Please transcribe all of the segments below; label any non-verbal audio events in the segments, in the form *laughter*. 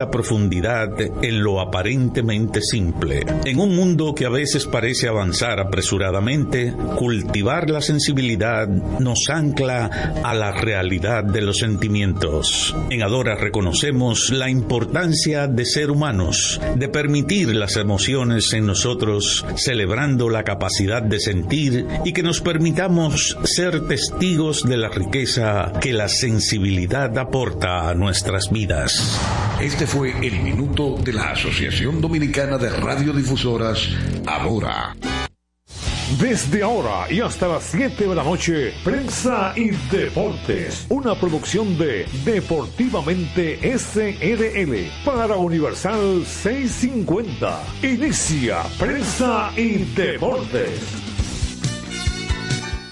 la profundidad en lo aparentemente simple. En un mundo que a veces parece avanzar apresuradamente, cultivar la sensibilidad nos ancla a la realidad de los sentimientos. En Adora reconocemos la importancia de ser humanos, de permitir las emociones en nosotros, celebrando la capacidad de sentir y que nos permitamos ser testigos de la riqueza que la sensibilidad aporta a nuestras vidas. Este fue el minuto de la Asociación Dominicana de Radiodifusoras, Ahora. Desde ahora y hasta las 7 de la noche, Prensa y Deportes, una producción de Deportivamente SRL para Universal 650. Inicia Prensa y Deportes.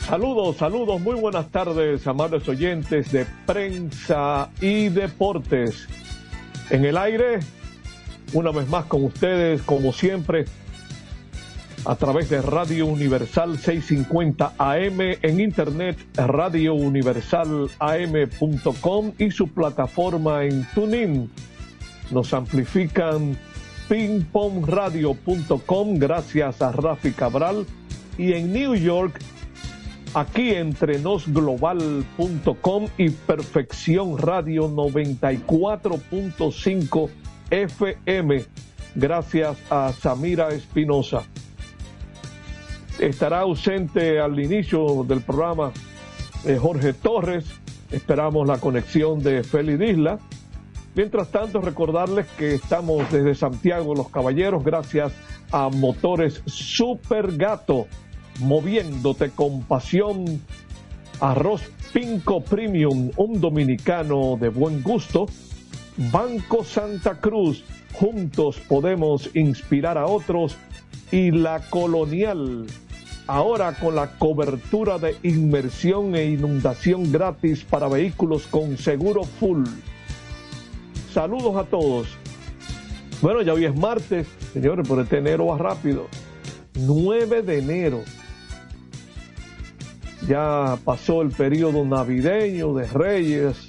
Saludos, saludos, muy buenas tardes, amables oyentes de Prensa y Deportes en el aire, una vez más con ustedes, como siempre, a través de Radio Universal 650 AM, en internet radiouniversalam.com y su plataforma en TuneIn. Nos amplifican pingpongradio.com gracias a Rafi Cabral y en New York aquí entre nosglobal.com y Perfección Radio 94.5 FM. Gracias a Samira Espinosa. Estará ausente al inicio del programa eh, Jorge Torres. Esperamos la conexión de Félix Isla. Mientras tanto, recordarles que estamos desde Santiago los Caballeros gracias a Motores Super Gato moviéndote con pasión. Arroz Pinco Premium, un dominicano de buen gusto. Banco Santa Cruz, juntos podemos inspirar a otros. Y la colonial, ahora con la cobertura de inmersión e inundación gratis para vehículos con seguro full. Saludos a todos. Bueno, ya hoy es martes, señores, por este enero va rápido. 9 de enero ya pasó el periodo navideño de Reyes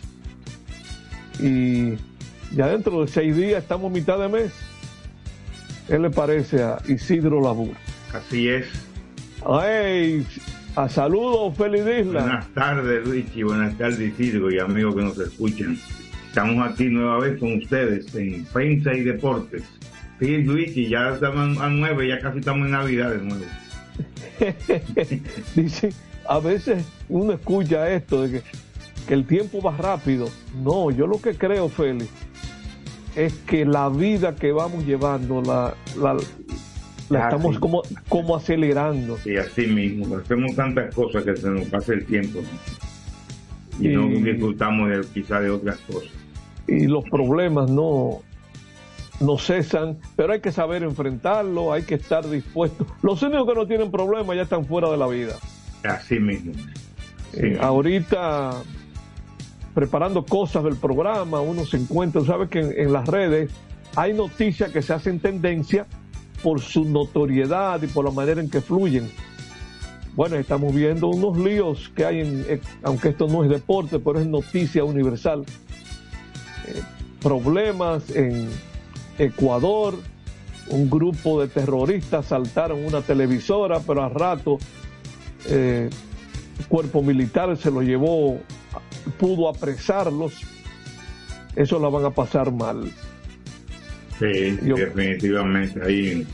y ya dentro de seis días estamos mitad de mes. ¿Qué le parece a Isidro Labur? Así es. ¡Ay! A saludos, feliz Isla. Buenas tardes, Richie. Buenas tardes, Isidro y amigos que nos escuchan. Estamos aquí nueva vez con ustedes en Prensa y Deportes. Sí, Luigi, ya estamos a nueve, ya casi estamos en Navidad de nuevo. *laughs* Dice, a veces uno escucha esto de que, el tiempo va rápido. No, yo lo que creo, Félix, es que la vida que vamos llevando la, la, estamos como, como acelerando. Sí, así mismo. Hacemos tantas cosas que se nos pasa el tiempo. Y, no disfrutamos de, quizá de otras cosas. Y los problemas no, no cesan, pero hay que saber enfrentarlo, hay que estar dispuesto. Los únicos que no tienen problemas ya están fuera de la vida. Así mismo. Eh, ahorita, preparando cosas del programa, uno se encuentra, sabe que en, las redes hay noticias que se hacen tendencia por su notoriedad y por la manera en que fluyen. Bueno, estamos viendo unos líos que hay, en, eh, aunque esto no es deporte, pero es noticia universal. Eh, problemas en Ecuador, un grupo de terroristas saltaron una televisora, pero a rato eh, cuerpo militar se lo llevó, pudo apresarlos, eso la van a pasar mal. Sí, definitivamente. Hay,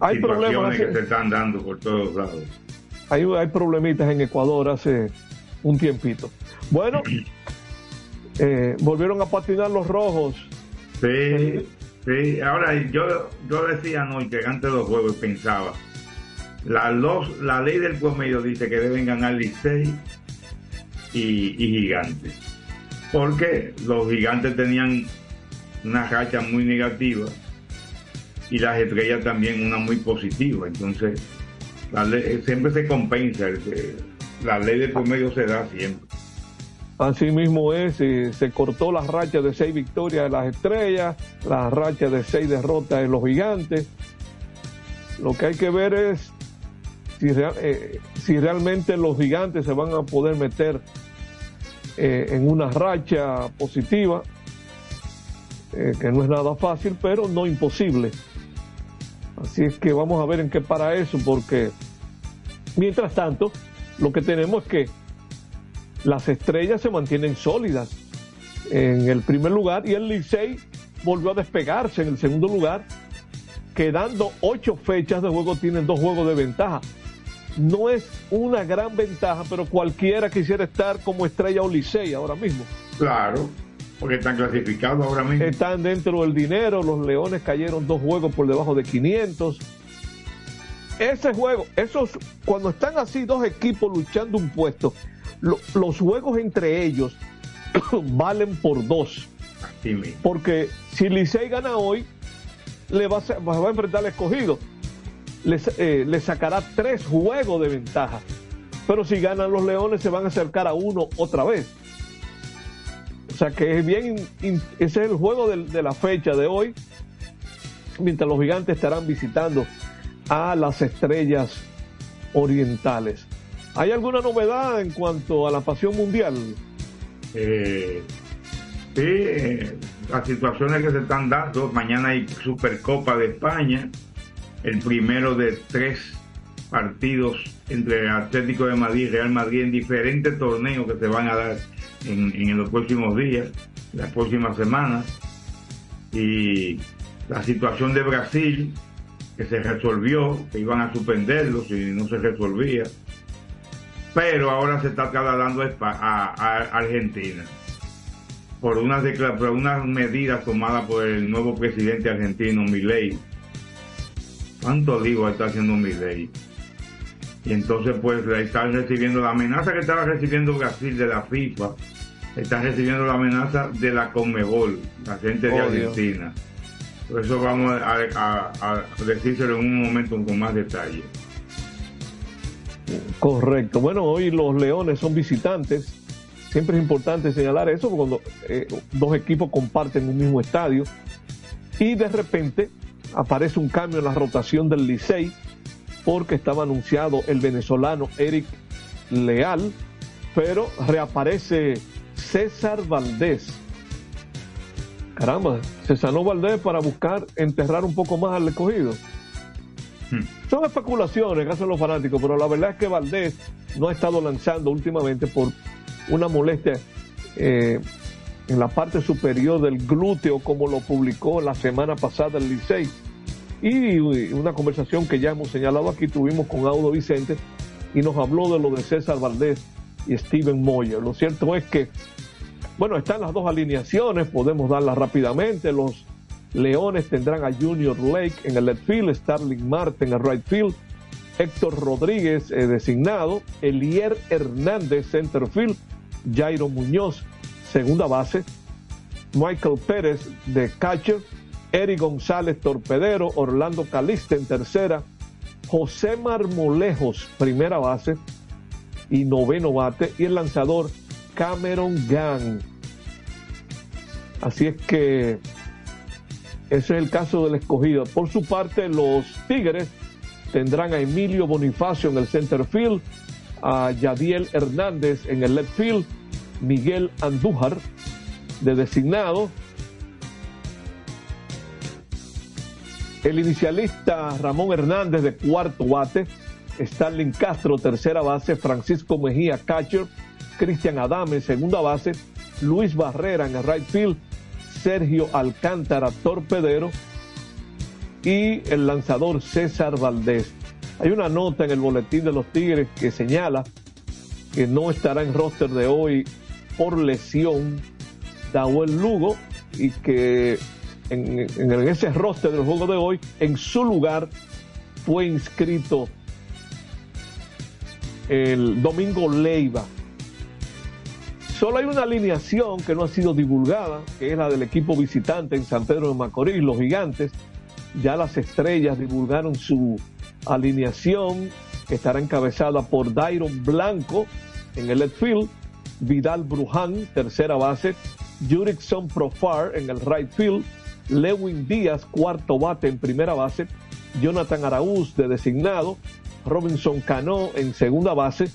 hay problemas que se están dando por todos lados. Hay, hay problemitas en Ecuador hace un tiempito. Bueno, *clears throat* eh, volvieron a patinar los rojos. Sí, sí. Ahora, yo, yo decía anoche, antes de los juegos, pensaba la, la ley del promedio dice que deben ganar Licey y, Gigantes. Porque los Gigantes tenían una racha muy negativa y las estrellas también una muy positiva. Entonces, siempre se compensa. La ley del promedio se da siempre. Así mismo es, se cortó la racha de seis victorias de las estrellas, la racha de seis derrotas de los gigantes. Lo que hay que ver es eh, si, realmente los gigantes se van a poder meter eh, en una racha positiva. eh, que no es nada fácil, pero no imposible. Así es que vamos a ver en qué para eso, porque mientras tanto, lo que tenemos es que las estrellas se mantienen sólidas en el primer lugar y el Licey volvió a despegarse en el segundo lugar, quedando ocho fechas de juego, tienen dos juegos de ventaja. No es una gran ventaja, pero cualquiera quisiera estar como estrella o Licey ahora mismo. Claro, porque están clasificados ahora mismo. Están dentro del dinero, los Leones cayeron dos juegos por debajo de 500. Ese juego, esos, cuando están así dos equipos luchando un puesto, los juegos entre ellos *coughs* valen por dos. Porque si Licey gana hoy, le va a, va a enfrentar al escogido. Eh, le, sacará tres juegos de ventaja. Pero si ganan los Leones, se van a acercar a uno otra vez. O sea que es bien, ese es el juego de, de la fecha de hoy. Mientras los gigantes estarán visitando a las estrellas orientales. ¿Hay alguna novedad en cuanto a la pasión mundial? Eh, sí, eh, las situaciones que se están dando. Mañana hay Supercopa de España, el primero de tres partidos entre Atlético de Madrid y Real Madrid en diferentes torneos que se van a dar en, en los próximos días, las próximas semanas. Y la situación de Brasil, que se resolvió, que iban a suspenderlo si no se resolvía pero ahora se está trasladando a, Argentina por unas, por unas medidas tomadas por el nuevo presidente argentino, Milei. ¿Cuánto digo está haciendo Milei? Y entonces pues están recibiendo la amenaza que estaba recibiendo Brasil de la FIFA, está recibiendo la amenaza de la Conmebol, la gente de Argentina. Por eso vamos a, a decírselo en un momento con más detalle. Correcto. Bueno, hoy los Leones son visitantes. Siempre es importante señalar eso cuando eh, dos equipos comparten un mismo estadio. Y de repente aparece un cambio en la rotación del Licey porque estaba anunciado el venezolano Eric Leal, pero reaparece César Valdés. Caramba, César Valdés para buscar enterrar un poco más al escogido. Son especulaciones que hacen los fanáticos, pero la verdad es que Valdés no ha estado lanzando últimamente por una molestia eh, en la parte superior del glúteo, como lo publicó la semana pasada el Licey. Y una conversación que ya hemos señalado aquí tuvimos con Audo Vicente y nos habló de lo de César Valdés y Steven Moyer. Lo cierto es que, bueno, están las dos alineaciones, podemos darlas rápidamente. Los Leones tendrán a Junior Lake en el left field, Starling Marte en el right field, Héctor Rodríguez eh, designado, Elier Hernández center field, Jairo Muñoz segunda base, Michael Pérez de catcher, Eric González torpedero, Orlando Caliste en tercera, José Marmolejos primera base y noveno bate y el lanzador Cameron Gang. Así es que ese es el caso del escogido. Por su parte, los Tigres tendrán a Emilio Bonifacio en el center field, a Yadiel Hernández en el left field, Miguel Andújar de designado, el inicialista Ramón Hernández de cuarto bate, Starling Castro tercera base, Francisco Mejía catcher, Cristian Adame segunda base, Luis Barrera en el right field, Sergio Alcántara Torpedero y el lanzador César Valdés. Hay una nota en el boletín de los Tigres que señala que no estará en roster de hoy por lesión Dahuel Lugo y que en, en, ese roster del juego de hoy, en su lugar, fue inscrito el Domingo Leiva, Solo hay una alineación que no ha sido divulgada, que es la del equipo visitante en San Pedro de Macorís, los gigantes. Ya las estrellas divulgaron su alineación, que estará encabezada por Dairon Blanco en el left field, Vidal Bruján, tercera base, Jurickson Profar en el right field, Lewin Díaz, cuarto bate en primera base, Jonathan Araúz de designado, Robinson Cano en segunda base,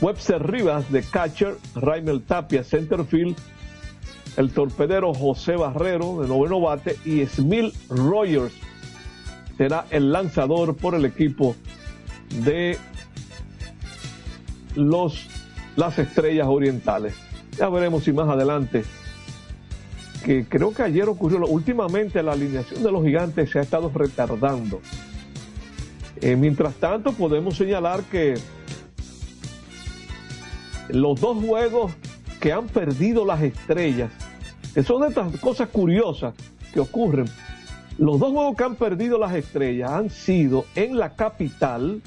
Webster Rivas de catcher, Raimel Tapia centerfield, el torpedero José Barrero de noveno bate. Y Smil Rogers será el lanzador por el equipo de los las estrellas orientales. Ya veremos si más adelante, que creo que ayer ocurrió, últimamente la alineación de los gigantes se ha estado retardando. Eh, mientras tanto, podemos señalar que los dos juegos que han perdido las estrellas, que son estas cosas curiosas que ocurren, los dos juegos que han perdido las estrellas han sido en la capital,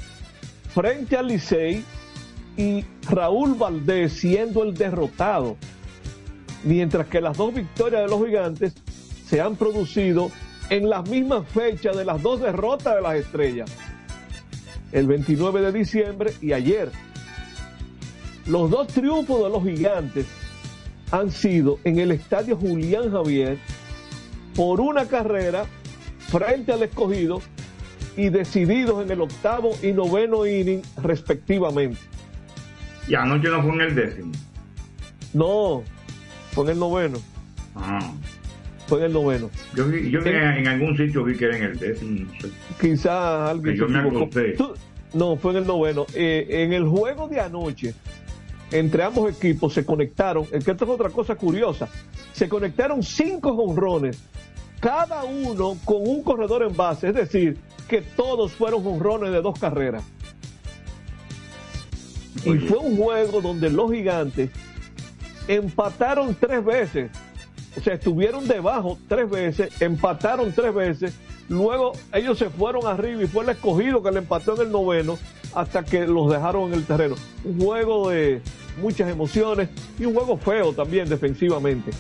frente al Licey y Raúl Valdés siendo el derrotado, mientras que las dos victorias de los gigantes se han producido en las mismas fechas de las dos derrotas de las estrellas, el 29 de diciembre y ayer. Los dos triunfos de los gigantes han sido en el estadio Julián Javier por una carrera frente al escogido y decididos en el octavo y noveno inning respectivamente. Y anoche no fue en el décimo. No, fue en el noveno. Ah. Fue en el noveno. Yo, yo en, algún sitio vi que era en el décimo. No sé. Quizás alguien. yo me acosté. No, fue en el noveno. Eh, en el juego de anoche, entre ambos equipos se conectaron. Es que esto es otra cosa curiosa. Se conectaron cinco jonrones cada uno con un corredor en base, es decir, que todos fueron jonrones de dos carreras. Y fue un juego donde los gigantes empataron tres veces. O sea, estuvieron debajo tres veces, empataron tres veces. Luego ellos se fueron arriba y fue el escogido que le empató en el noveno hasta que los dejaron en el terreno. Un juego de muchas emociones y un juego feo también defensivamente.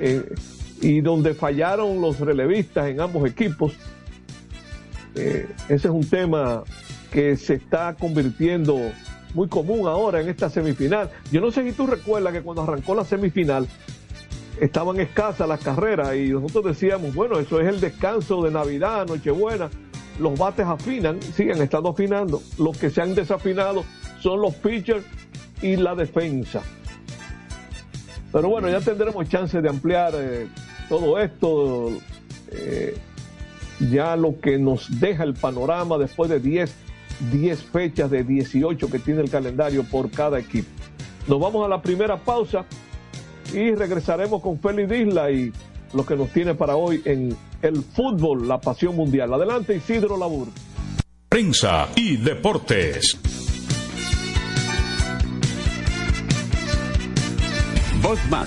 Eh, y donde fallaron los relevistas en ambos equipos. Eh, ese es un tema que se está convirtiendo muy común ahora en esta semifinal. Yo no sé si tú recuerdas que cuando arrancó la semifinal estaban escasas las carreras y nosotros decíamos, bueno, eso es el descanso de Navidad, Nochebuena, los bates afinan, siguen estando afinando, los que se han desafinado son los pitchers y la defensa. Pero bueno, ya tendremos chance de ampliar eh, todo esto, eh, ya lo que nos deja el panorama después de 10, 10 fechas de 18 que tiene el calendario por cada equipo. Nos vamos a la primera pausa y regresaremos con Félix Isla y lo que nos tiene para hoy en el fútbol, la pasión mundial. Adelante Isidro Labur. Prensa y deportes. Botman,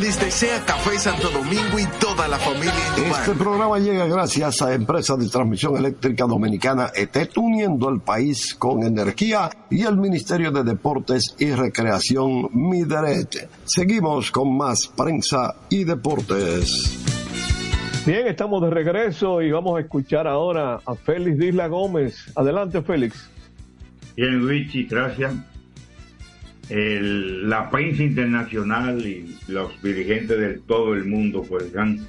Les desea Café Santo Domingo y toda la familia. Este programa llega gracias a Empresa de Transmisión Eléctrica Dominicana ETET, uniendo el país con energía y el Ministerio de Deportes y Recreación Mideret. Seguimos con más prensa y deportes. Bien, estamos de regreso y vamos a escuchar ahora a Félix Disla Gómez. Adelante, Félix. Bien, Luigi, gracias. El- la prensa internacional y los dirigentes de todo el mundo pues han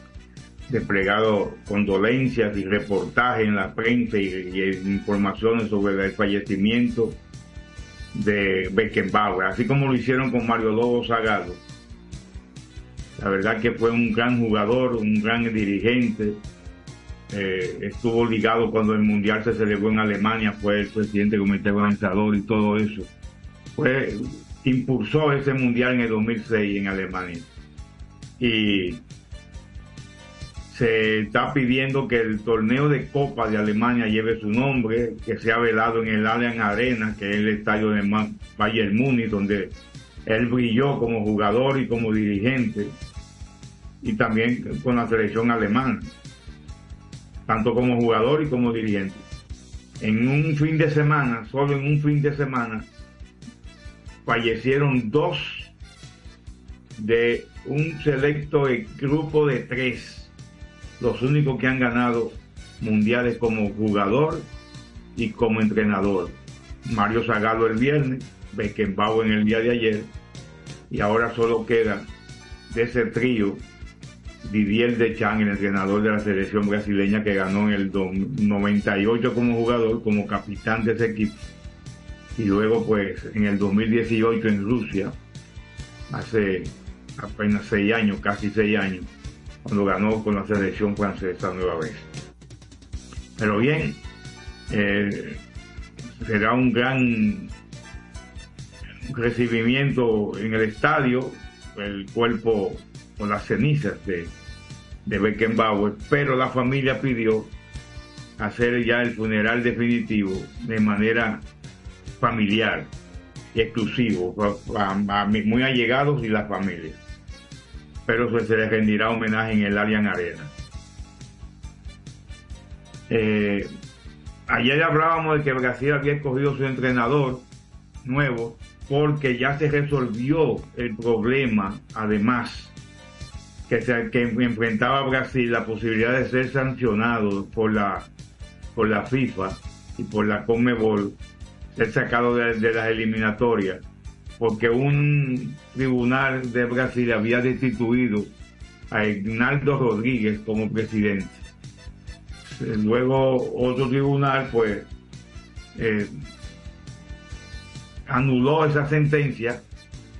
desplegado condolencias y reportajes en la prensa y, y informaciones sobre el fallecimiento de Beckenbauer, así como lo hicieron con Mario Lobo Zagalo. La verdad que fue un gran jugador, un gran dirigente eh, estuvo ligado cuando el Mundial se celebró en Alemania, fue el presidente del comité organizador y todo eso. Fue, impulsó ese Mundial en el 2006 en Alemania. Y se está pidiendo que el torneo de Copa de Alemania lleve su nombre, que sea velado en el Allianz Arena, que es el estadio de Bayern Múnich, donde él brilló como jugador y como dirigente, y también con la selección alemana, tanto como jugador y como dirigente. En un fin de semana, solo en un fin de semana, fallecieron dos de un selecto grupo de tres los únicos que han ganado mundiales como jugador y como entrenador. Mario Zagallo el viernes, Beckenbauer en el día de ayer, y ahora solo queda de ese trío Didier Deschamps, el entrenador de la selección brasileña que ganó en el do- 98 como jugador, como capitán de ese equipo. Y luego pues en el 2018 en Rusia, hace apenas seis años, casi seis años, cuando ganó con la selección francesa nueva vez. Pero bien, eh, será un gran recibimiento en el estadio, el cuerpo con las cenizas de, de Beckenbauer, pero la familia pidió hacer ya el funeral definitivo de manera familiar y exclusivo, muy allegados y la familia pero se, se le rendirá homenaje en el Allianz Arena. Eh, ayer hablábamos de que Brasil había escogido su entrenador nuevo porque ya se resolvió el problema, además, que, se, que enfrentaba Brasil la posibilidad de ser sancionado por la, por la FIFA y por la Conmebol, ser sacado de, las eliminatorias porque un tribunal de Brasil había destituido a Ignaldo Rodríguez como presidente. Luego otro tribunal pues eh, anuló esa sentencia,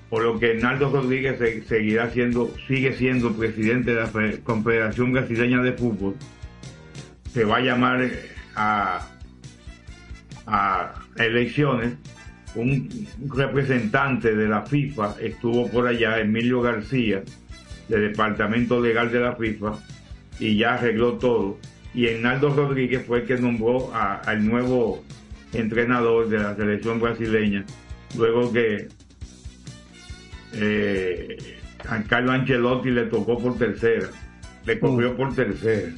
por lo que Ignaldo Rodríguez se- seguirá siendo, sigue siendo presidente de la Fe- Confederación Brasileña de Fútbol. Se va a llamar a, a elecciones un representante de la FIFA estuvo por allá, Emilio García, del Departamento Legal de la FIFA, y ya arregló todo. Y Hernaldo Rodríguez fue el que nombró a- al nuevo entrenador de la selección brasileña, luego que eh, a Carlo Ancelotti le tocó por tercera, le cogió por tercera.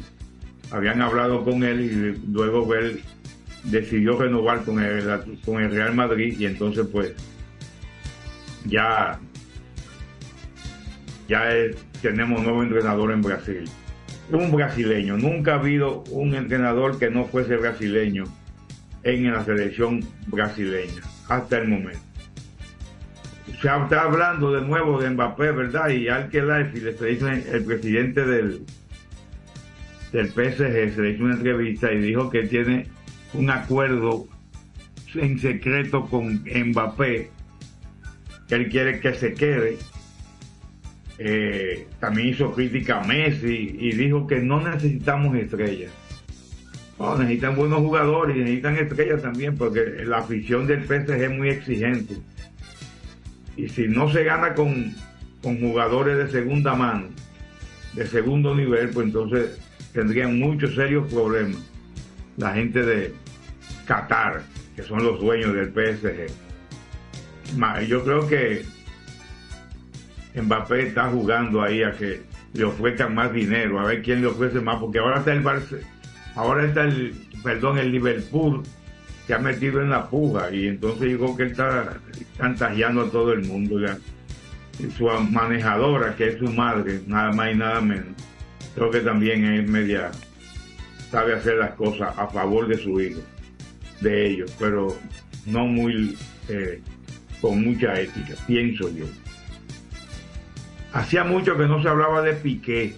Habían hablado con él y luego él decidió renovar con el, con el Real Madrid y entonces pues ya ya tenemos nuevo entrenador en Brasil. Un brasileño, nunca ha habido un entrenador que no fuese brasileño en la selección brasileña hasta el momento. Se está hablando de nuevo de Mbappé, ¿verdad? Y al que le dice el presidente del, del PSG, se le hizo una entrevista y dijo que tiene un acuerdo en secreto con Mbappé, que él quiere que se quede. Eh, también hizo crítica a Messi y dijo que no necesitamos estrellas. No, necesitan buenos jugadores y necesitan estrellas también porque la afición del PSG es muy exigente. Y si no se gana con, con jugadores de segunda mano, de segundo nivel, pues entonces tendrían muchos serios problemas la gente de Qatar, que son los dueños del PSG. Yo creo que Mbappé está jugando ahí a que le ofrezcan más dinero, a ver quién le ofrece más, porque ahora está el Barce, ahora está el, perdón, el Liverpool se ha metido en la puja y entonces creo que él está chantajeando a todo el mundo ya. Su manejadora, que es su madre, nada más y nada menos, creo que también es media, sabe hacer las cosas a favor de su hijo, de ellos, pero no muy eh, con mucha ética, pienso yo. Hacía mucho que no se hablaba de Piqué,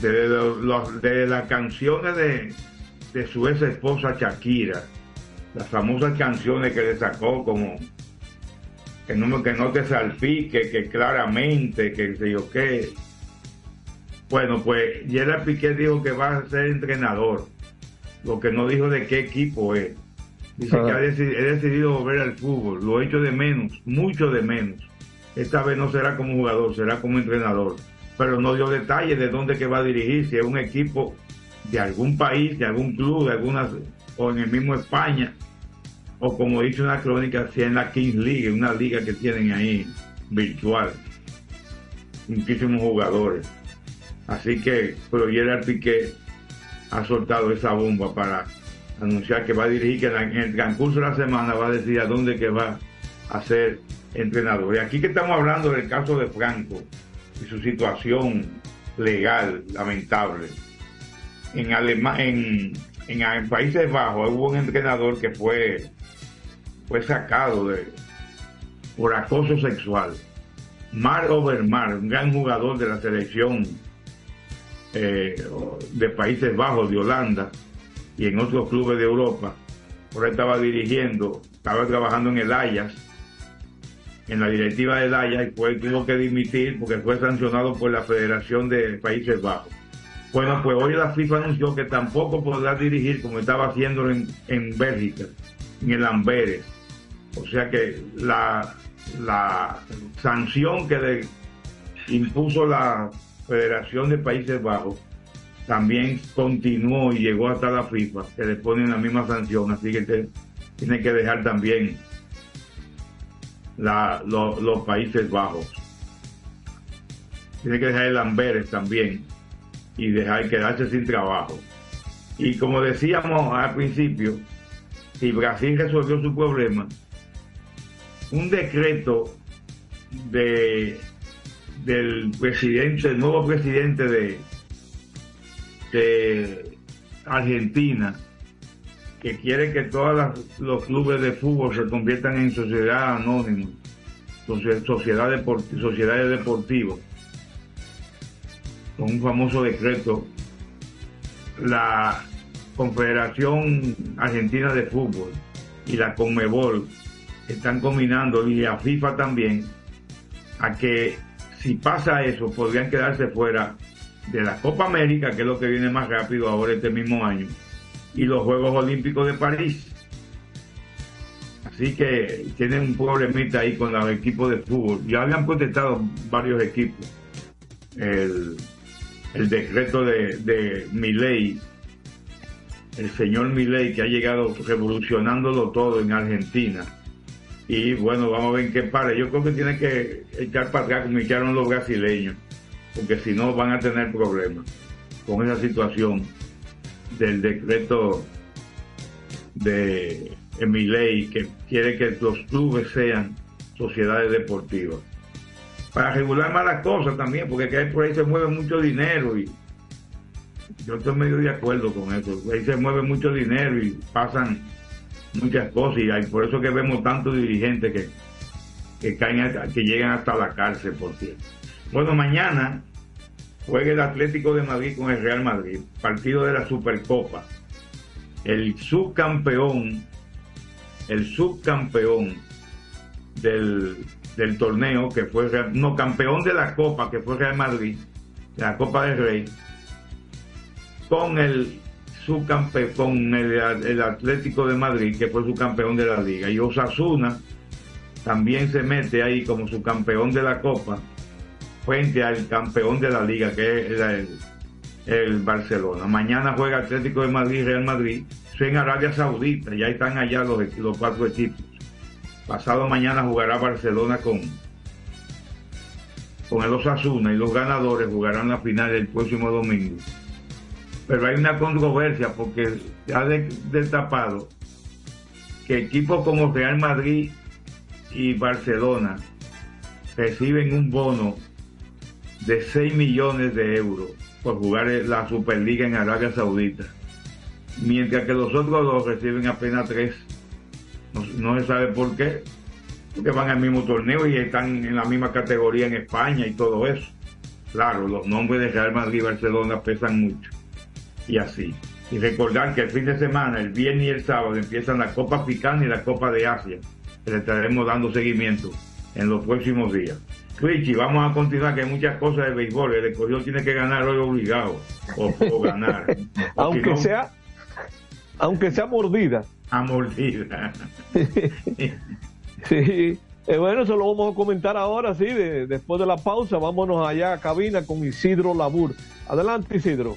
de, los- de las canciones de, de su ex esposa Shakira, las famosas canciones que le sacó como que no, que no te salpique, que claramente, que sé yo qué. Bueno, pues Gerard Piqué dijo que va a ser entrenador. Lo que no dijo de qué equipo es. Dice Ah. que ha deci- he decidido volver al fútbol. Lo he hecho de menos, mucho de menos. Esta vez no será como jugador, será como entrenador. Pero no dio detalles de dónde que va a dirigir, si es un equipo de algún país, de algún club, de alguna, o en el mismo España, o como dice una crónica, si es en la Kings League, una liga que tienen ahí virtual. Muchísimos jugadores. Así que, pero Gerard Piqué ha soltado esa bomba para anunciar que va a dirigir, que en el transcurso de la semana va a decir a dónde que va a ser entrenador. Y aquí que estamos hablando del caso de Franco y su situación legal lamentable. En, Alema- en, en, Países Bajos hubo un entrenador que fue, fue sacado por acoso sexual. Mar Overmar, un gran jugador de la selección eh, de Países Bajos, de Holanda y en otros clubes de Europa. Por ahí estaba dirigiendo, estaba trabajando en el Ajax, en la directiva del Ajax, y fue, tuvo que dimitir porque fue sancionado por la Federación de Países Bajos. Bueno, pues hoy la FIFA anunció que tampoco podrá dirigir como estaba haciendo en, en Bélgica, en el Amberes. O sea que la, la sanción que le impuso la Federación de Países Bajos también continuó y llegó hasta la FIFA, que le ponen la misma sanción, así que te- tiene que dejar también la- lo- los Países Bajos. Tiene que dejar el Amberes también y dejar quedarse sin trabajo. Y como decíamos al principio, si Brasil resolvió su problema, un decreto de del presidente, el nuevo presidente de, Argentina, que quiere que todos los clubes de fútbol se conviertan en sociedad anónima, socie- sociedad sociedades deportivas, con un famoso decreto, la Confederación Argentina de Fútbol y la Conmebol están combinando, y la FIFA también, a que si pasa eso, podrían quedarse fuera de la Copa América, que es lo que viene más rápido ahora este mismo año, y los Juegos Olímpicos de París. Así que tienen un problemita ahí con los equipos de fútbol. Ya habían protestado varios equipos. El, decreto de, de Milei, el señor Milei, que ha llegado revolucionándolo todo en Argentina. Y bueno, vamos a ver en qué para. Yo creo que tiene que echar para atrás como echaron los brasileños, porque si no van a tener problemas con esa situación del decreto de Emilei que quiere que los clubes sean sociedades deportivas. Para regular más las cosas también, porque que por ahí se mueve mucho dinero y yo estoy medio de acuerdo con eso. Ahí se mueve mucho dinero y pasan muchas cosas y hay, por eso que vemos tantos dirigentes que, caen hasta- que llegan hasta la cárcel por cierto. Bueno, mañana juega el Atlético de Madrid con el Real Madrid, partido de la Supercopa. El subcampeón, el subcampeón del, del torneo que fue no campeón de la Copa que fue Real Madrid, la Copa del Rey, con el subcampeón, con el, el Atlético de Madrid, que fue su campeón de la liga. Y Osasuna también se mete ahí como su campeón de la Copa, frente al campeón de la liga, que es el, el Barcelona. Mañana juega Atlético de Madrid, Real Madrid, eso en Arabia Saudita, ya están allá los, los cuatro equipos. Pasado mañana jugará Barcelona con, con el Osasuna y los ganadores jugarán la final el próximo domingo pero hay una controversia porque se ha de- destapado que equipos como Real Madrid y Barcelona reciben un bono de 6 millones de euros por jugar la Superliga en Arabia Saudita, mientras que los otros dos reciben apenas 3. No, no se sabe por qué, porque van al mismo torneo y están en la misma categoría en España y todo eso. Claro, los nombres de Real Madrid y Barcelona pesan mucho y así. Y recordar que el fin de semana, el viernes y el sábado, empiezan la Copa Africana y la Copa de Asia, que le estaremos dando seguimiento en los próximos días. Richie, vamos a continuar, que hay muchas cosas de béisbol. El escogido tiene que ganar hoy obligado, o, o ganar. *laughs* O aunque si no, sea aunque sea mordida. A mordida. *laughs* Sí. Eh, bueno, eso lo vamos a comentar ahora, sí, de- después de la pausa. Vámonos allá a cabina con Isidro Labur. Adelante, Isidro.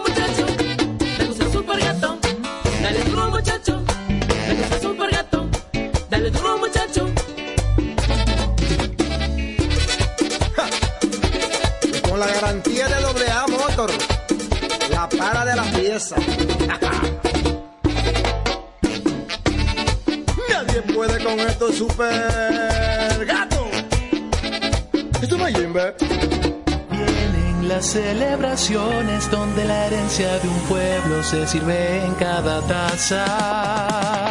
para de la pieza. *laughs* Nadie puede con esto super gato. Esto no es Jimbe. Vienen las celebraciones donde la herencia de un pueblo se sirve en cada taza.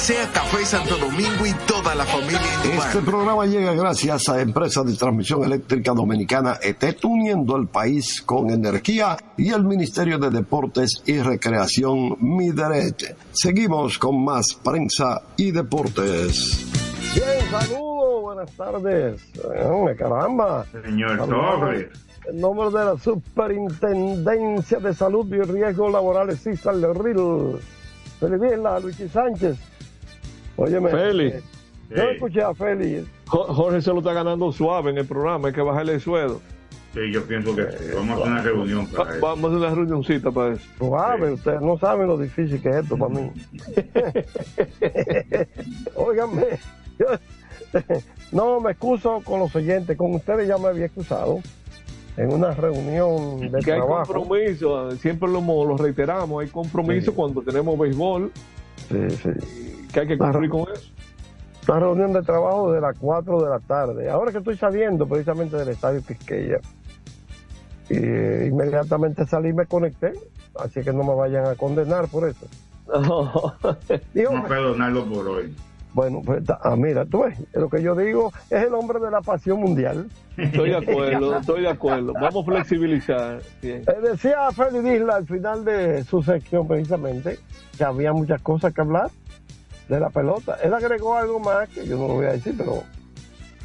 Desea Café Santo Domingo y toda la familia. Este programa llega gracias a Empresa de Transmisión Eléctrica Dominicana ET, uniendo el país con energía y el Ministerio de Deportes y Recreación Mideret. Seguimos con más prensa y deportes. Bien, saludos, buenas tardes. Hombre, caramba. Señor. Torres. En nombre de la Superintendencia de Salud y Riesgos Laborales, César Lerril. Feliz Luigi Sánchez. Óyeme. Feli. eh, Yo escuché a Feli. Jo- Jorge se lo está ganando suave en el programa, hay que bajarle el sueldo. Sí, yo pienso que sí. Vamos a hacer una reunión para eso. Vamos a hacer una reunioncita para eso. Suave, ustedes no saben lo difícil que es esto para mí. *laughs* Óigame, yo- no me excuso con los oyentes, con ustedes ya me había excusado en una reunión de que hay trabajo. compromiso, siempre lo, hemos- lo reiteramos, hay compromiso cuando tenemos béisbol, Sí, sí. Que hay que cumplir con eso. Una reunión de trabajo de las 4 de la tarde. Ahora que estoy saliendo precisamente del estadio Quisqueya, y eh, inmediatamente salí y me conecté, así que no me vayan a condenar por eso. *laughs* Digo, a perdonarlo por hoy. Bueno, pues, ah, mira, tú ves, lo que yo digo es el hombre de la pasión mundial. Estoy de acuerdo, estoy de acuerdo. Vamos a flexibilizar. Bien. Eh, decía Freddy Disla al final de su sección precisamente que había muchas cosas que hablar de la pelota. Él agregó algo más que yo no lo voy a decir, pero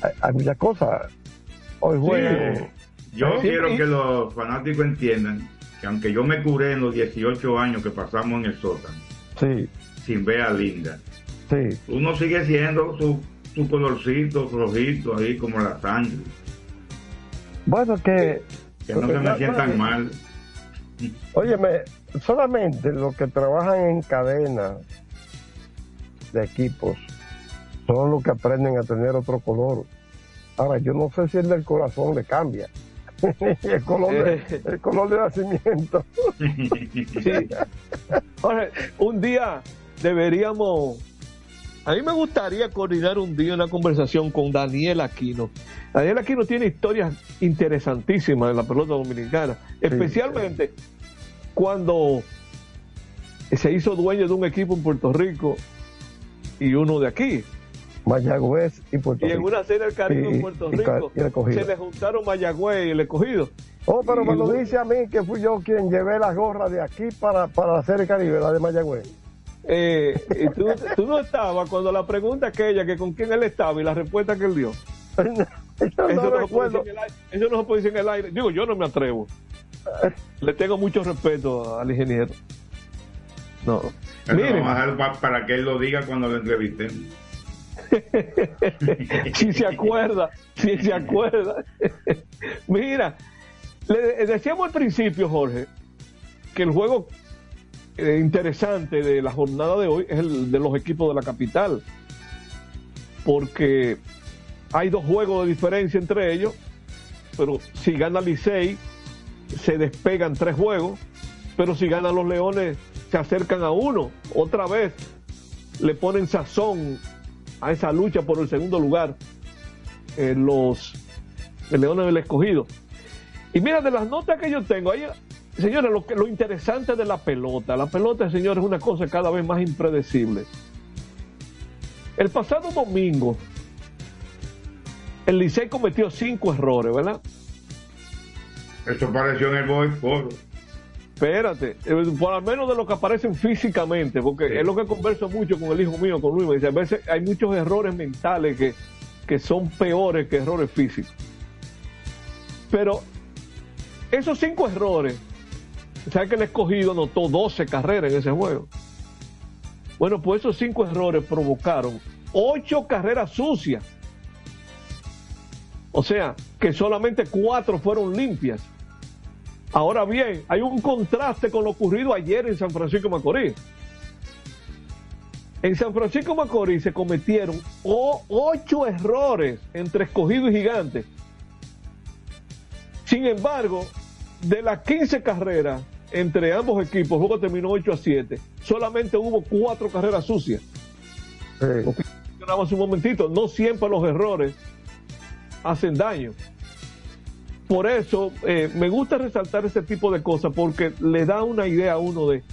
hay, hay muchas cosas. Hoy juega. Sí. Yo quiero que los fanáticos entiendan que aunque yo me curé en los 18 años que pasamos en el sótano, Sí, sin ver a Linda, sí. uno sigue siendo su, su colorcito rojito ahí como la sangre. Bueno, que... Que no se me sientan mal. Óyeme, solamente los que trabajan en cadena de equipos son los que aprenden a tener otro color. Ahora, yo no sé si el del corazón le cambia. *laughs* el, color de, *laughs* el color de nacimiento. Sí. Jorge, un día deberíamos. A mí me gustaría coordinar un día una conversación con Daniel Aquino. Daniel Aquino tiene historias interesantísimas en la pelota dominicana, especialmente cuando se hizo dueño de un equipo en Puerto Rico y uno de aquí. Mayagüez y Puerto Y en Rico. una serie del Caribe en Puerto Rico y se le juntaron Mayagüez y el escogido. Oh, pero Y me lo dice a mí que fui yo quien llevé las gorras de aquí para, para la serie Caribe, la de Mayagüez. Eh, y tú, tú no estabas cuando la pregunta aquella que con quién él estaba y la respuesta que él dio. *laughs* Yo eso, no no recuerdo. en el aire, eso no se puede decir en el aire. Digo, yo no me atrevo. *laughs* Le tengo mucho respeto al ingeniero. No. Miren, vamos a dejar pa- para que él lo diga cuando lo entrevisten. *laughs* si se acuerda, si se acuerda. *laughs* Mira, le decíamos al principio, Jorge, que el juego eh, interesante de la jornada de hoy es el de los equipos de la capital. Porque hay dos juegos de diferencia entre ellos, pero si gana Licey, se despegan tres juegos, pero si ganan los Leones, se acercan a uno. Otra vez le ponen sazón a esa lucha por el segundo lugar eh, los Leones del Escogido. Y mira, de las notas que yo tengo, ahí, señores, lo, lo interesante de la pelota, la pelota, señores, es una cosa cada vez más impredecible. El pasado domingo, el Licey cometió cinco errores, ¿verdad? Eso apareció en el Boy. Espérate, eh, por lo menos de lo que aparecen físicamente, porque es lo que converso mucho con el hijo mío, con Luis, me dice, a veces hay muchos errores mentales que, que son peores que errores físicos. Pero esos cinco errores, ¿sabes que el escogido anotó 12 carreras en ese juego? Bueno, pues esos cinco errores provocaron ocho carreras sucias. O sea, que solamente cuatro fueron limpias. Ahora bien, hay un contraste con lo ocurrido ayer en San Francisco de Macorís. En San Francisco de Macorís se cometieron ocho errores entre escogido y gigante. Sin embargo, de las 15 carreras entre ambos equipos, el juego terminó 8 a 7. Solamente hubo cuatro carreras sucias. Sí. un momentito, no siempre los errores hacen daño. Por eso eh, me gusta resaltar ese tipo de cosas porque le da una idea a uno de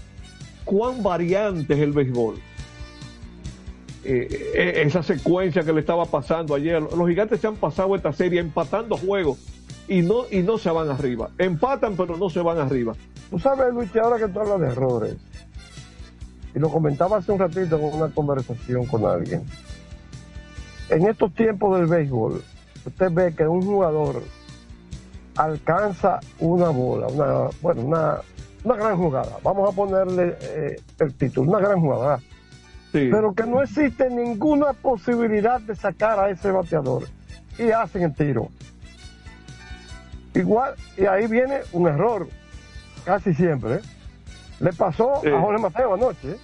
cuán variante es el béisbol. Eh, eh, esa secuencia que le estaba pasando ayer, los gigantes se han pasado esta serie empatando juegos y no, y no se van arriba. Empatan, pero no se van arriba. Tú sabes, Luis, ahora que tú hablas de errores, y lo comentaba hace un ratito en una conversación con alguien, en estos tiempos del béisbol, usted ve que un jugador alcanza una bola, una, bueno, una, una gran jugada. Vamos a ponerle eh, el título, una gran jugada. Pero que no existe ninguna posibilidad de sacar a ese bateador. Y hacen el tiro. Igual, y ahí viene un error, casi siempre. ¿eh? Le pasó a Jorge Mateo anoche.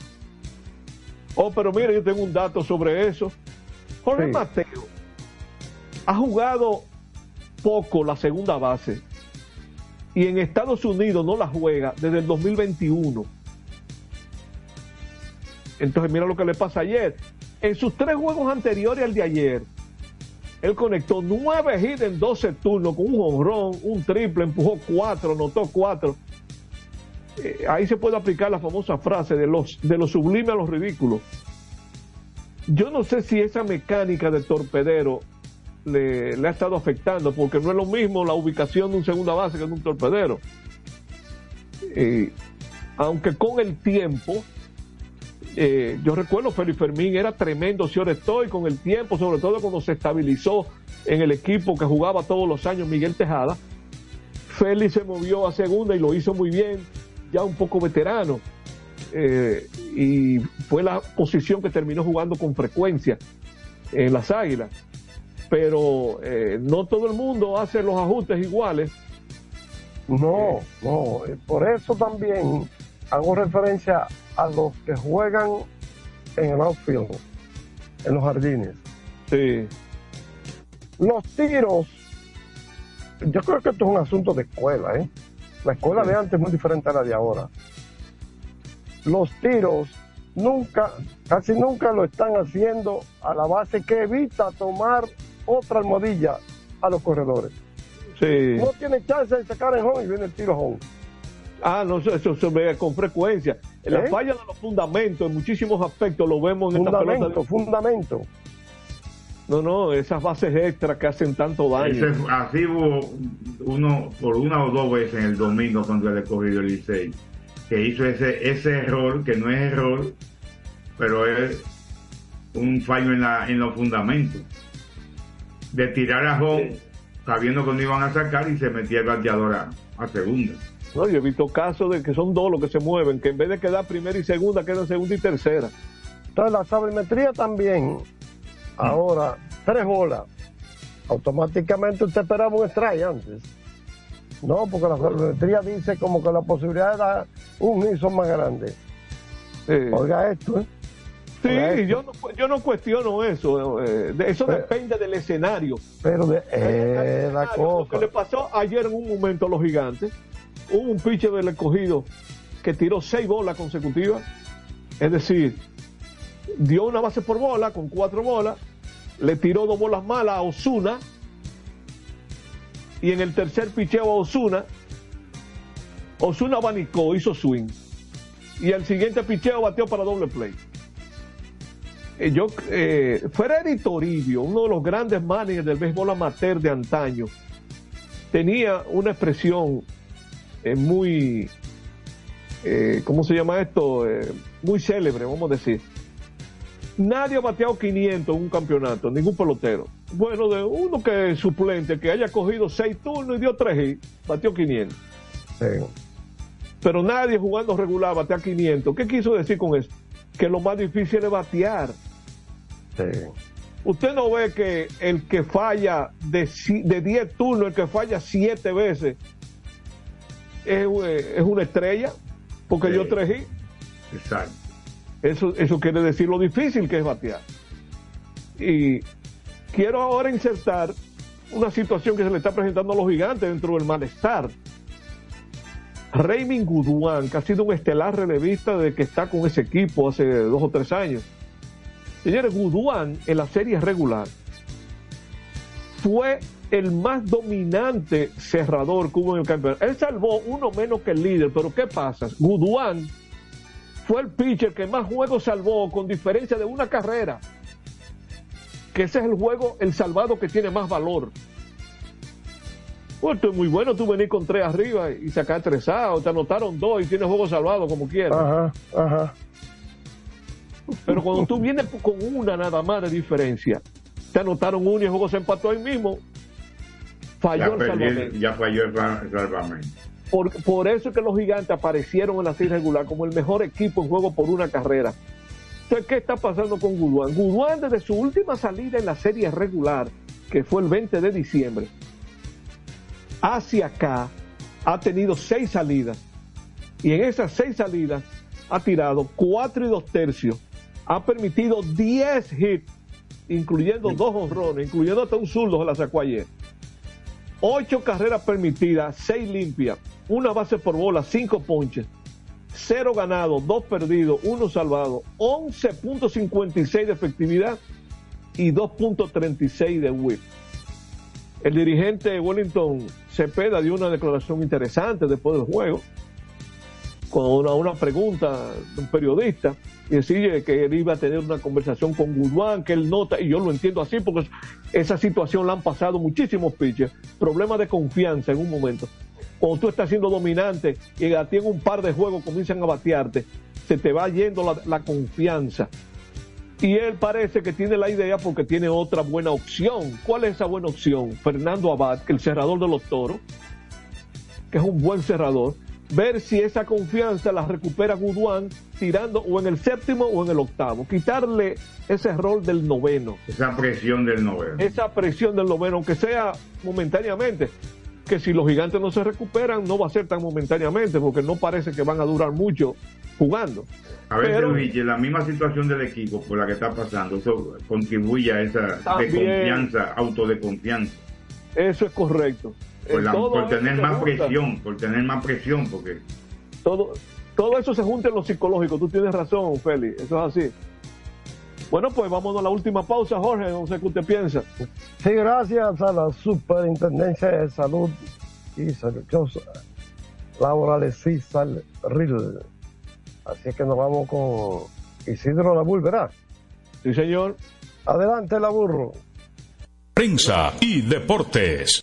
Oh, pero mire, yo tengo un dato sobre eso. Jorge Mateo ha jugado poco la segunda base y en Estados Unidos no la juega desde el 2021. Entonces mira lo que le pasa ayer. En sus tres juegos anteriores al de ayer, él conectó nueve hits en 12 turnos con un honrón, un triple, empujó cuatro, anotó cuatro. Eh, ahí se puede aplicar la famosa frase de, los, de lo sublime a lo ridículo. Yo no sé si esa mecánica de torpedero le, ha estado afectando, porque no es lo mismo la ubicación de un segunda base que de un torpedero. Aunque con el tiempo, eh, yo recuerdo Félix Fermín era tremendo, ahora estoy con el tiempo, sobre todo cuando se estabilizó en el equipo que jugaba todos los años Miguel Tejada. Félix se movió a segunda y lo hizo muy bien, ya un poco veterano. Eh, y fue la posición que terminó jugando con frecuencia en las Águilas pero eh, no todo el mundo hace los ajustes iguales. No, no, eh, por eso también hago referencia a los que juegan en el outfield, en los jardines. Sí. Los tiros, yo creo que esto es un asunto de escuela, ¿eh? La escuela de antes es muy diferente a la de ahora. Los tiros nunca, casi nunca lo están haciendo a la base que evita tomar otra almohadilla a los corredores. Sí. No tiene chance de sacar el home y viene el tiro home. Ah, no, eso, se ve con frecuencia. La ¿Eh? falla de los fundamentos, en muchísimos aspectos lo vemos en fundamento, esta pelota. Fundamento, No, no, esas bases extras que hacen tanto daño. así hubo uno, por una o dos veces en el domingo cuando el escogido el Licey, que hizo ese, ese error, que no es error, pero es un fallo en, la, en los fundamentos de tirar a home sabiendo que no iban a sacar y se metía el bateador a, segunda. No, yo he visto casos de que son dos los que se mueven, que en vez de quedar primera y segunda, quedan segunda y tercera. Entonces la sabermetría también, ahora, tres bolas, automáticamente usted esperaba un strike antes. No, porque la sabermetría dice como que la posibilidad de dar un hit son más grandes. Oiga esto, ¿eh? Sí, yo no, yo no cuestiono eso. Eh, eso depende del escenario. Pero de, eh, la cosa. Lo que le pasó ayer en un momento a los gigantes, hubo un pitcher del escogido que tiró seis bolas consecutivas. Es decir, dio una base por bola con cuatro bolas, le tiró dos bolas malas a Osuna y en el tercer picheo a Osuna, Osuna abanicó, hizo swing y el siguiente picheo bateó para doble play. Eh, yo, eh, Freddy Toribio, uno de los grandes managers del béisbol amateur de antaño, tenía una expresión eh, muy, eh, ¿cómo se llama esto? Muy célebre, vamos a decir. Nadie ha bateado 500 en un campeonato, ningún pelotero. Bueno, de uno que es suplente, que haya cogido seis turnos y dio tres y bateó 500. Pero nadie jugando regular batea 500. ¿Qué quiso decir con eso? Que lo más difícil es batear. Usted no ve que el que falla de, de 10 turnos, el que falla 7 veces, es, es una estrella, porque Sí. yo hits. Exacto. Eso, eso quiere decir lo difícil que es batear. Y quiero ahora insertar una situación que se le está presentando a los gigantes dentro del malestar. Raymond Guduan, que ha sido un estelar relevista desde que está con ese equipo hace dos o tres años. Señores, Guduan en la serie regular fue el más dominante cerrador que hubo en el campeonato. Él salvó uno menos que el líder, pero ¿qué pasa? Guduan fue el pitcher que más juegos salvó con diferencia de una carrera. Que ese es el juego, el salvado que tiene más valor. Pues tú es muy bueno, tú venís con tres arriba y sacar tres outs, te anotaron dos y tienes juego salvado como quieras. Ajá, ajá. Pero cuando tú vienes con una nada más de diferencia, te anotaron uno y el juego se empató ahí mismo, falló Ya, el salvamento. ya falló el sa- salvamento. Por, por eso es que los gigantes aparecieron en la serie regular como el mejor equipo en juego por una carrera. Entonces, ¿qué está pasando con Guduan? Guduan desde su última salida en la serie regular, que fue el 20 de diciembre, hacia acá ha tenido seis salidas. Y en esas seis salidas ha tirado cuatro y dos tercios. Ha permitido 10 hits, incluyendo dos honrones, incluyendo hasta un zurdo que la sacó ayer. Ocho carreras permitidas, seis limpias, una base por bola, cinco ponches, cero ganados, dos perdidos, uno salvado, 11.56 de efectividad y 2.36 de whip. El dirigente Wellington Cepeda dio una declaración interesante después del juego, con una, una pregunta de un periodista, y decía que él iba a tener una conversación con Guzmán, que él nota, y yo lo entiendo así, porque esa situación la han pasado muchísimos pitchers, problemas de confianza en un momento. Cuando tú estás siendo dominante y a ti en un par de juegos comienzan a batearte, se te va yendo la, la confianza. Y él parece que tiene la idea porque tiene otra buena opción. ¿Cuál es esa buena opción? Fernando Abad, que el cerrador de los toros, que es un buen cerrador, ver si esa confianza la recupera Guduán tirando o en el séptimo o en el octavo. Quitarle ese rol del noveno. Esa presión del noveno. Esa presión del noveno, aunque sea momentáneamente. Que si los gigantes no se recuperan, no va a ser tan momentáneamente, porque no parece que van a durar mucho jugando. A veces, Pero- Luigi, la misma situación del equipo por la que está pasando, eso contribuye a esa También. desconfianza, autodesconfianza. Eso es correcto. Por, la- tener más junta. presión, por tener más presión, porque todo, todo eso se junta en lo psicológico. Tú tienes razón, Félix. Eso es así. Bueno, pues vámonos a la última pausa, Jorge. No sé qué usted piensa. Sí, gracias a la Superintendencia de Salud y Servicios Laborales CISAL RIL. Así que nos vamos con Isidro Labur, ¿verdad? Sí, señor. Adelante, Laburro. Prensa y deportes.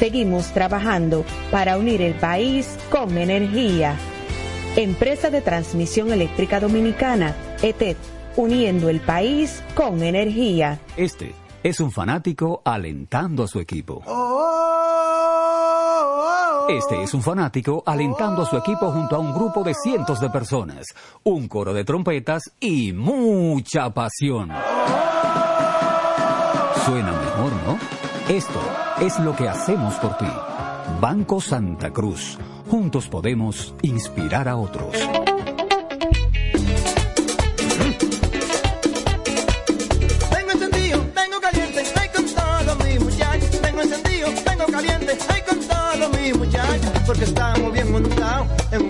Seguimos trabajando para unir el país con energía. Empresa de Transmisión Eléctrica Dominicana, ETED, uniendo el país con energía. Este es un fanático alentando a su equipo. Este es un fanático alentando a su equipo junto a un grupo de cientos de personas, un coro de trompetas y mucha pasión. Suena mejor, ¿no? Esto es lo que hacemos por ti. Banco Santa Cruz. Juntos podemos inspirar a otros. Porque estamos bien montados en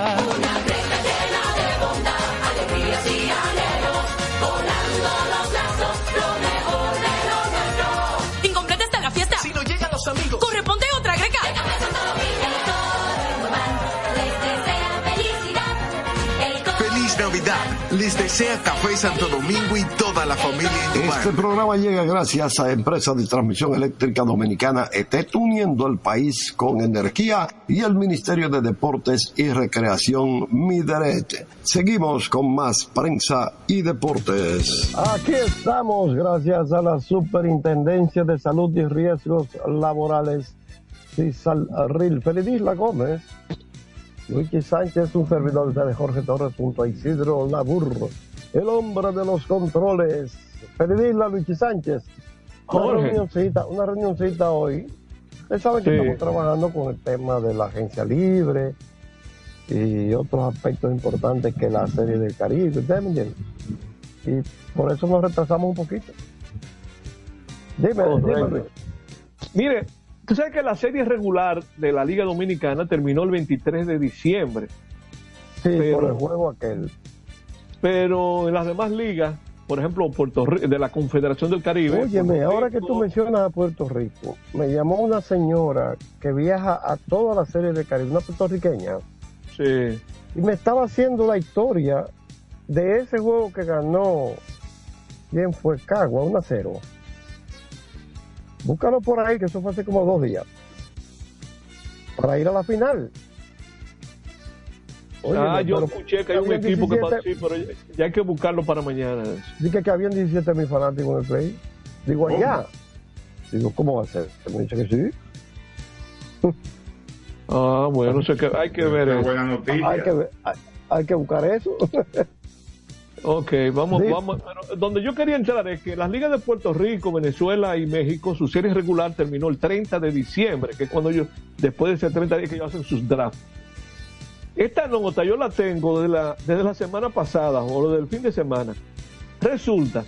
Desea Café Santo Domingo y toda la familia en Este programa llega gracias a Empresa de Transmisión Eléctrica Dominicana ET, uniendo el país con energía y el Ministerio de Deportes y Recreación Mideret. Seguimos con más prensa y deportes. Aquí estamos gracias a la Superintendencia de Salud y Riesgos Laborales CISALRIL. Feliz Isla Gómez. Luigi Sánchez, un servidor de Jorge Torres junto a Isidro Laburro, el hombre de los controles. Feliz Isla, Luigi Sánchez. Una Jorge. reunioncita, una reunioncita hoy. Usted sabe que Sí. estamos trabajando con el tema de la agencia libre y otros aspectos importantes que la serie del Caribe. ¿Usted me entiende? Y por eso nos retrasamos un poquito. Dime, dime. Mire, tú sabes que la serie regular de la Liga Dominicana terminó el 23 de diciembre. Sí, Pero- por el juego aquel. Pero en las demás ligas, por ejemplo, Puerto de la Confederación del Caribe. Óyeme, ahora que tú mencionas a Puerto Rico, me llamó una señora que viaja a toda la serie de Caribe, una puertorriqueña, Sí. y me estaba haciendo la historia de ese juego que ganó, ¿quién fue? Cagua, 1 a 0. Búscalo por ahí, que eso fue hace como dos días. Para ir a la final. Ah, yo escuché que hay un equipo que 17 va sí, pero ya, hay que buscarlo para mañana. Dije que habían 17 mil fanáticos en el play. Digo, allá. Digo, ¿cómo va a ser? Me dice que sí. Ah, bueno, sé que hay que ver eso. Hay que, ver- hay, hay que buscar eso. *laughs* Ok, vamos, Sí. vamos. pero donde yo quería entrar es que las ligas de Puerto Rico, Venezuela y México, su serie regular terminó el 30 de diciembre, que es cuando ellos, después de ese 30 días que ellos hacen sus drafts. Esta nota yo la tengo desde la, desde la semana pasada o del fin de semana. Resulta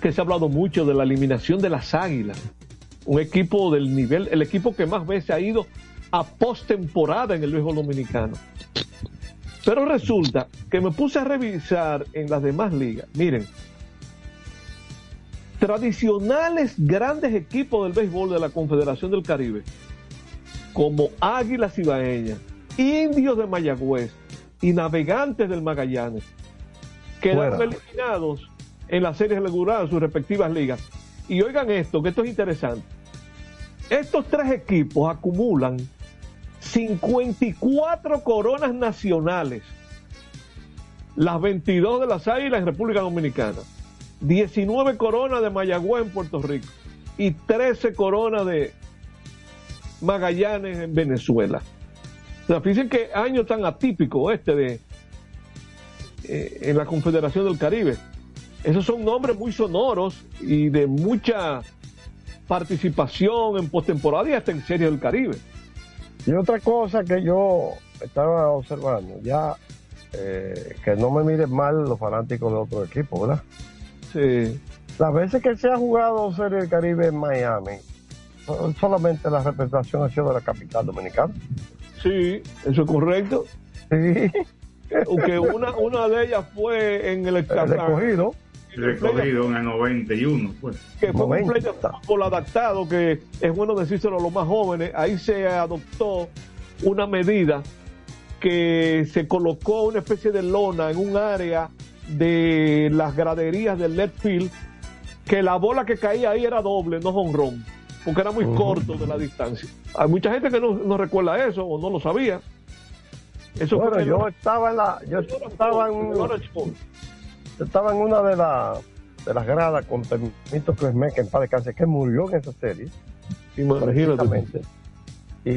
que se ha hablado mucho de la eliminación de las Águilas, un equipo del nivel, el equipo que más veces ha ido a postemporada en el béisbol dominicano. Pero resulta que me puse a revisar en las demás ligas. Miren, tradicionales grandes equipos del béisbol de la Confederación del Caribe, como Águilas Ibaeñas, Indios de Mayagüez y Navegantes del Magallanes, quedaron Fuera. eliminados en las series regulares de sus respectivas ligas. Y oigan esto, que esto es interesante. Estos tres equipos acumulan 54 coronas nacionales. Las 22 de las Águilas en República Dominicana. 19 coronas de Mayagüez en Puerto Rico. Y 13 coronas de Magallanes en Venezuela. O sea, fíjense qué año tan atípico este de eh, en la Confederación del Caribe. Esos son nombres muy sonoros y de mucha participación en postemporada y hasta en Serie del Caribe. Y otra cosa que yo estaba observando, ya eh, que no me miren mal los fanáticos de otro equipo, ¿verdad? Sí. Las veces que se ha jugado Serie del Caribe en Miami, so- solamente la representación ha sido de la capital dominicana. Sí, eso es correcto. Sí. Aunque una, una de ellas fue en el, El Recogido en el 91, pues. que fue un play de fútbol adaptado, que es bueno decírselo a los más jóvenes, ahí se adoptó una medida que se colocó una especie de lona en un área de las graderías del left field, que la bola que caía ahí era doble, no honrón, porque era muy corto de la distancia. Hay mucha gente que no, no recuerda eso o no lo sabía. Eso bueno, fue yo estaba en la, yo estaba en, yo estaba en una de, la- de las gradas con Termito Cresme, que en paz descanse, que murió en esa serie. precisamente. Y,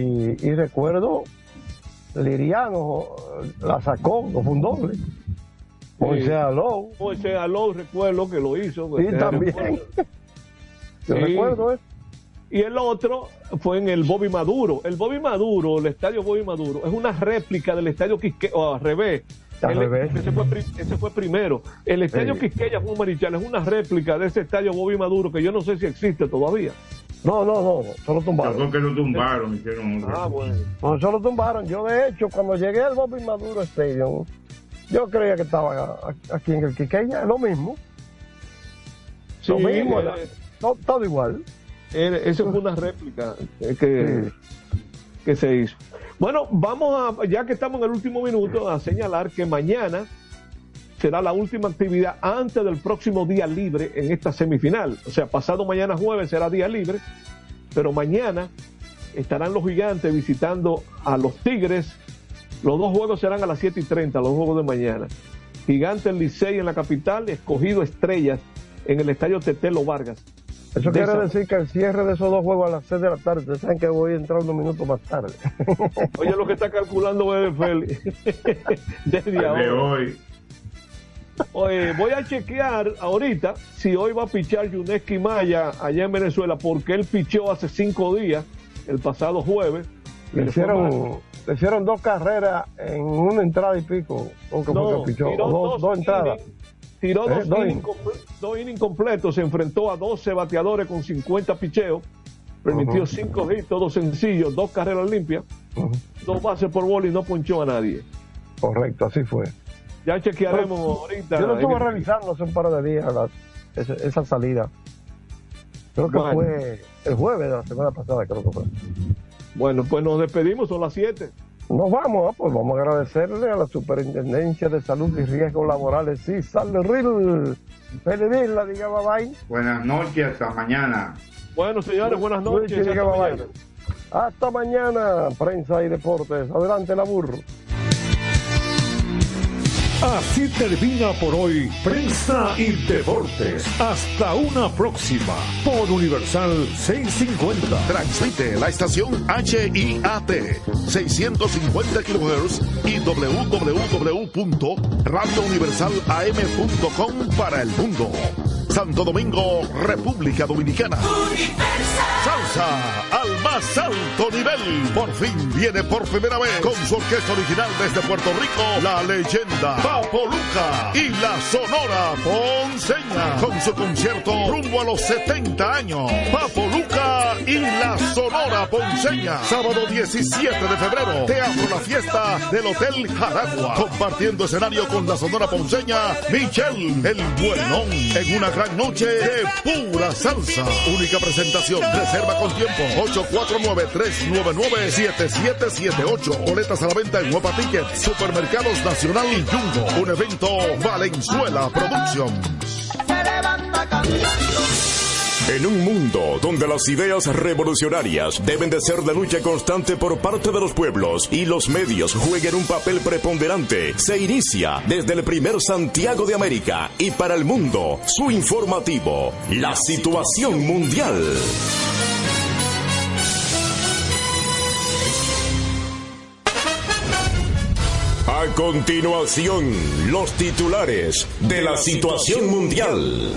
y recuerdo, Liriano eh, la sacó, no fue un doble. Moisés Alou. Moisés Alou, recuerdo que lo hizo. Sí, Eh, también. recuerdo. Yo Sí. recuerdo eso. Y el otro fue en el Bobby Maduro. El Bobby Maduro, el estadio Bobby Maduro, es una réplica del estadio Quisqueya, o al revés. El-. Ese, fue, pri- ese fue primero. El estadio Sí. Quisqueya un marichal, es una réplica de ese estadio Bobby Maduro que yo no sé si existe todavía. No, no, no, solo tumbaron. Que lo tumbaron, hicieron. Ah, bueno. No, solo tumbaron. Yo, de hecho, cuando llegué al Bobby Maduro Stadium, yo creía que estaba a- aquí en el Quiqueya, lo mismo. lo Sí, mismo, eh, todo, todo igual. Era- Eso fue una réplica eh, que, que se hizo. Bueno, vamos a, ya que estamos en el último minuto, a señalar que mañana será la última actividad antes del próximo día libre en esta semifinal. O sea, pasado mañana jueves será día libre, pero mañana estarán los gigantes visitando a los Tigres. Los dos juegos serán a las 7 y 30, los juegos de mañana. Gigantes Licey en la capital, escogido Estrellas en el estadio Tetelo Vargas. Eso De quiere esa- decir que el cierre de esos dos juegos a las 6 de la tarde, ustedes saben que voy a entrar unos minutos más tarde. *laughs* Oye, lo que está calculando Bebe Félix. *laughs* Desde De ahora. hoy. Oye, voy a chequear ahorita si hoy va a pichar Yuneski Maya allá en Venezuela, porque él pichó hace cinco días, el pasado jueves. y Le hicieron, le hicieron dos carreras en una entrada y pico. ¿Cómo que fue No, pichó? dos, dos dos entradas. Tiró Eh, dos, dos innings dos innings completos, se enfrentó a 12 bateadores con 50 picheos, permitió Ujú. cinco hits, todos sencillos, dos carreras limpias, dos bases por bola y no ponchó a nadie. Correcto, así fue. Ya chequearemos ahorita. Yo lo estuve el- revisando hace un par de días la- esa, esa salida. Creo que Bueno. fue el jueves de la semana pasada, creo que fue. Bueno, pues nos despedimos, son las 7. Nos vamos, ah, pues vamos a agradecerle a la Superintendencia de Salud y Riesgos Laborales, sí, sale Ril. Feliz la diga bye bye. Buenas noches, hasta mañana. Bueno, señores, buenas noches. Hasta bye mañana. bye. Hasta mañana, prensa y deportes. Adelante, la burro. Así termina por hoy Prensa y Deportes. Hasta una próxima por Universal 650. Transmite la estación HIAT 650 kHz y www.radiouniversalam.com para el mundo. Santo Domingo, República Dominicana. Salsa al más alto nivel. Por fin viene por primera vez con su orquesta original desde Puerto Rico, la leyenda Luca y la Sonora Ponceña con su concierto rumbo a los 70 años. Papo Luca y la Sonora Ponceña. Sábado 17 de febrero, Teatro La Fiesta del Hotel Jaragua. Compartiendo escenario con la Sonora Ponceña, Michelle el Buenón. En una gran noche de pura salsa. Única presentación. Reserva con tiempo. 849-399-7778. Boletas a la venta en Huepa Tickets, Supermercados Nacional y Un evento Valenzuela Productions. En un mundo donde las ideas revolucionarias deben de ser de lucha constante por parte de los pueblos y los medios jueguen un papel preponderante, se inicia desde el primer Santiago de América y para el mundo su informativo, la situación mundial. A continuación, los titulares de la situación mundial.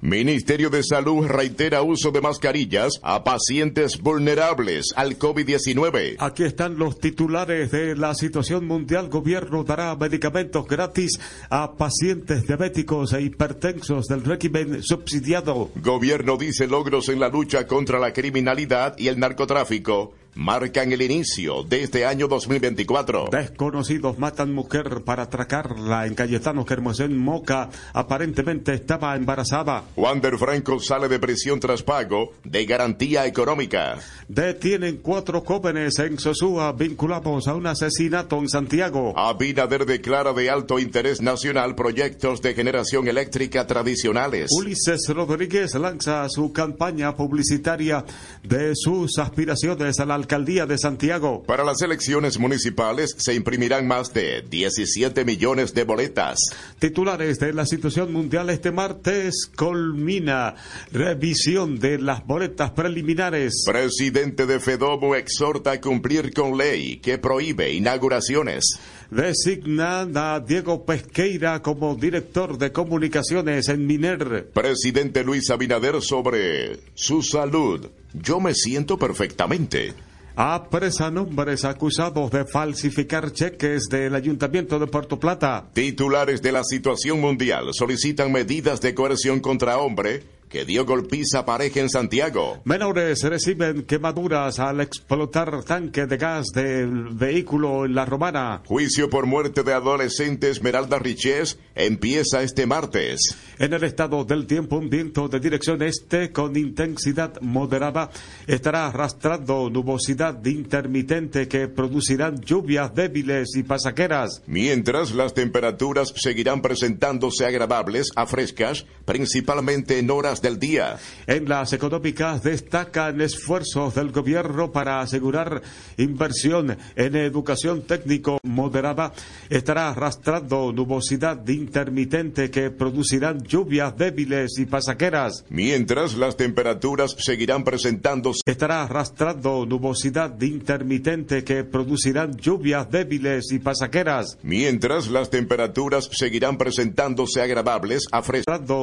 Ministerio de Salud reitera uso de mascarillas a pacientes vulnerables al COVID-19. Aquí están los titulares de la situación mundial. Gobierno dará medicamentos gratis a pacientes diabéticos e hipertensos del régimen subsidiado. Gobierno dice logros en la lucha contra la criminalidad y el narcotráfico marcan el inicio de este año 2024. Desconocidos matan mujer para atracarla en Cayetano Germosén Moca. Aparentemente estaba embarazada. Wander Franco sale de prisión tras pago de garantía económica. Detienen cuatro jóvenes en Sosúa vinculados a un asesinato en Santiago. Abinader declara de alto interés nacional proyectos de generación eléctrica tradicionales. Ulises Rodríguez lanza su campaña publicitaria de sus aspiraciones a la alcaldía de Santiago. Para las elecciones municipales se imprimirán más de 17 millones de boletas. Titulares de la situación mundial este martes culmina revisión de las boletas preliminares. Presidente de Fedomo exhorta a cumplir con ley que prohíbe inauguraciones. Designan a Diego Pesqueira como director de comunicaciones en Miner. Presidente Luis Abinader sobre su salud. Yo me siento perfectamente. Apresan hombres acusados de falsificar cheques del Ayuntamiento de Puerto Plata. Titulares de la situación mundial solicitan medidas de coerción contra hombre que dio golpiza a pareja en Santiago. Menores reciben quemaduras al explotar tanque de gas del vehículo en La Romana. Juicio por muerte de adolescente Esmeralda Riches empieza este martes. En el estado del tiempo, un viento de dirección este con intensidad moderada estará arrastrando nubosidad intermitente que producirán lluvias débiles y pasajeras. Mientras las temperaturas seguirán presentándose agradables a frescas, principalmente en horas del día. En las económicas destacan esfuerzos del gobierno para asegurar inversión en educación técnico moderada. Estará arrastrando nubosidad intermitente que producirán lluvias débiles y pasajeras. Mientras las temperaturas seguirán presentándose. Estará arrastrando nubosidad intermitente que producirán lluvias débiles y pasajeras. Mientras las temperaturas seguirán presentándose agradables a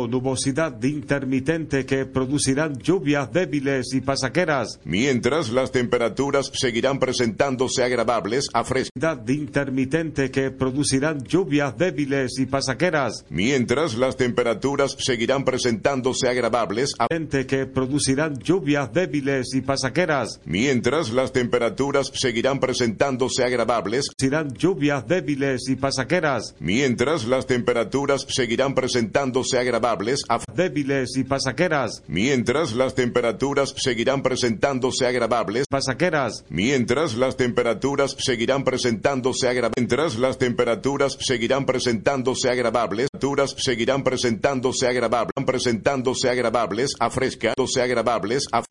nubosidad intermitente que producirán lluvias débiles y pasajeras. Mientras las temperaturas seguirán presentándose agradables a frescas. intermitente que producirán lluvias débiles y pasajeras. Mientras las temperaturas seguirán presentándose agradables a que producirán lluvias débiles y pasajeras. Mientras las temperaturas seguirán presentándose agradables. Serán lluvias débiles y pasajeras. Mientras las temperaturas seguirán presentándose agradables a débiles y pasajeras. Mientras las temperaturas seguirán presentándose agradables pasajeras. Mientras las temperaturas seguirán presentándose agradables. Mientras las temperaturas seguirán presentándose agradables. Temperaturas seguirán presentándose agradables. Presentándose agradables a frescas. agradables a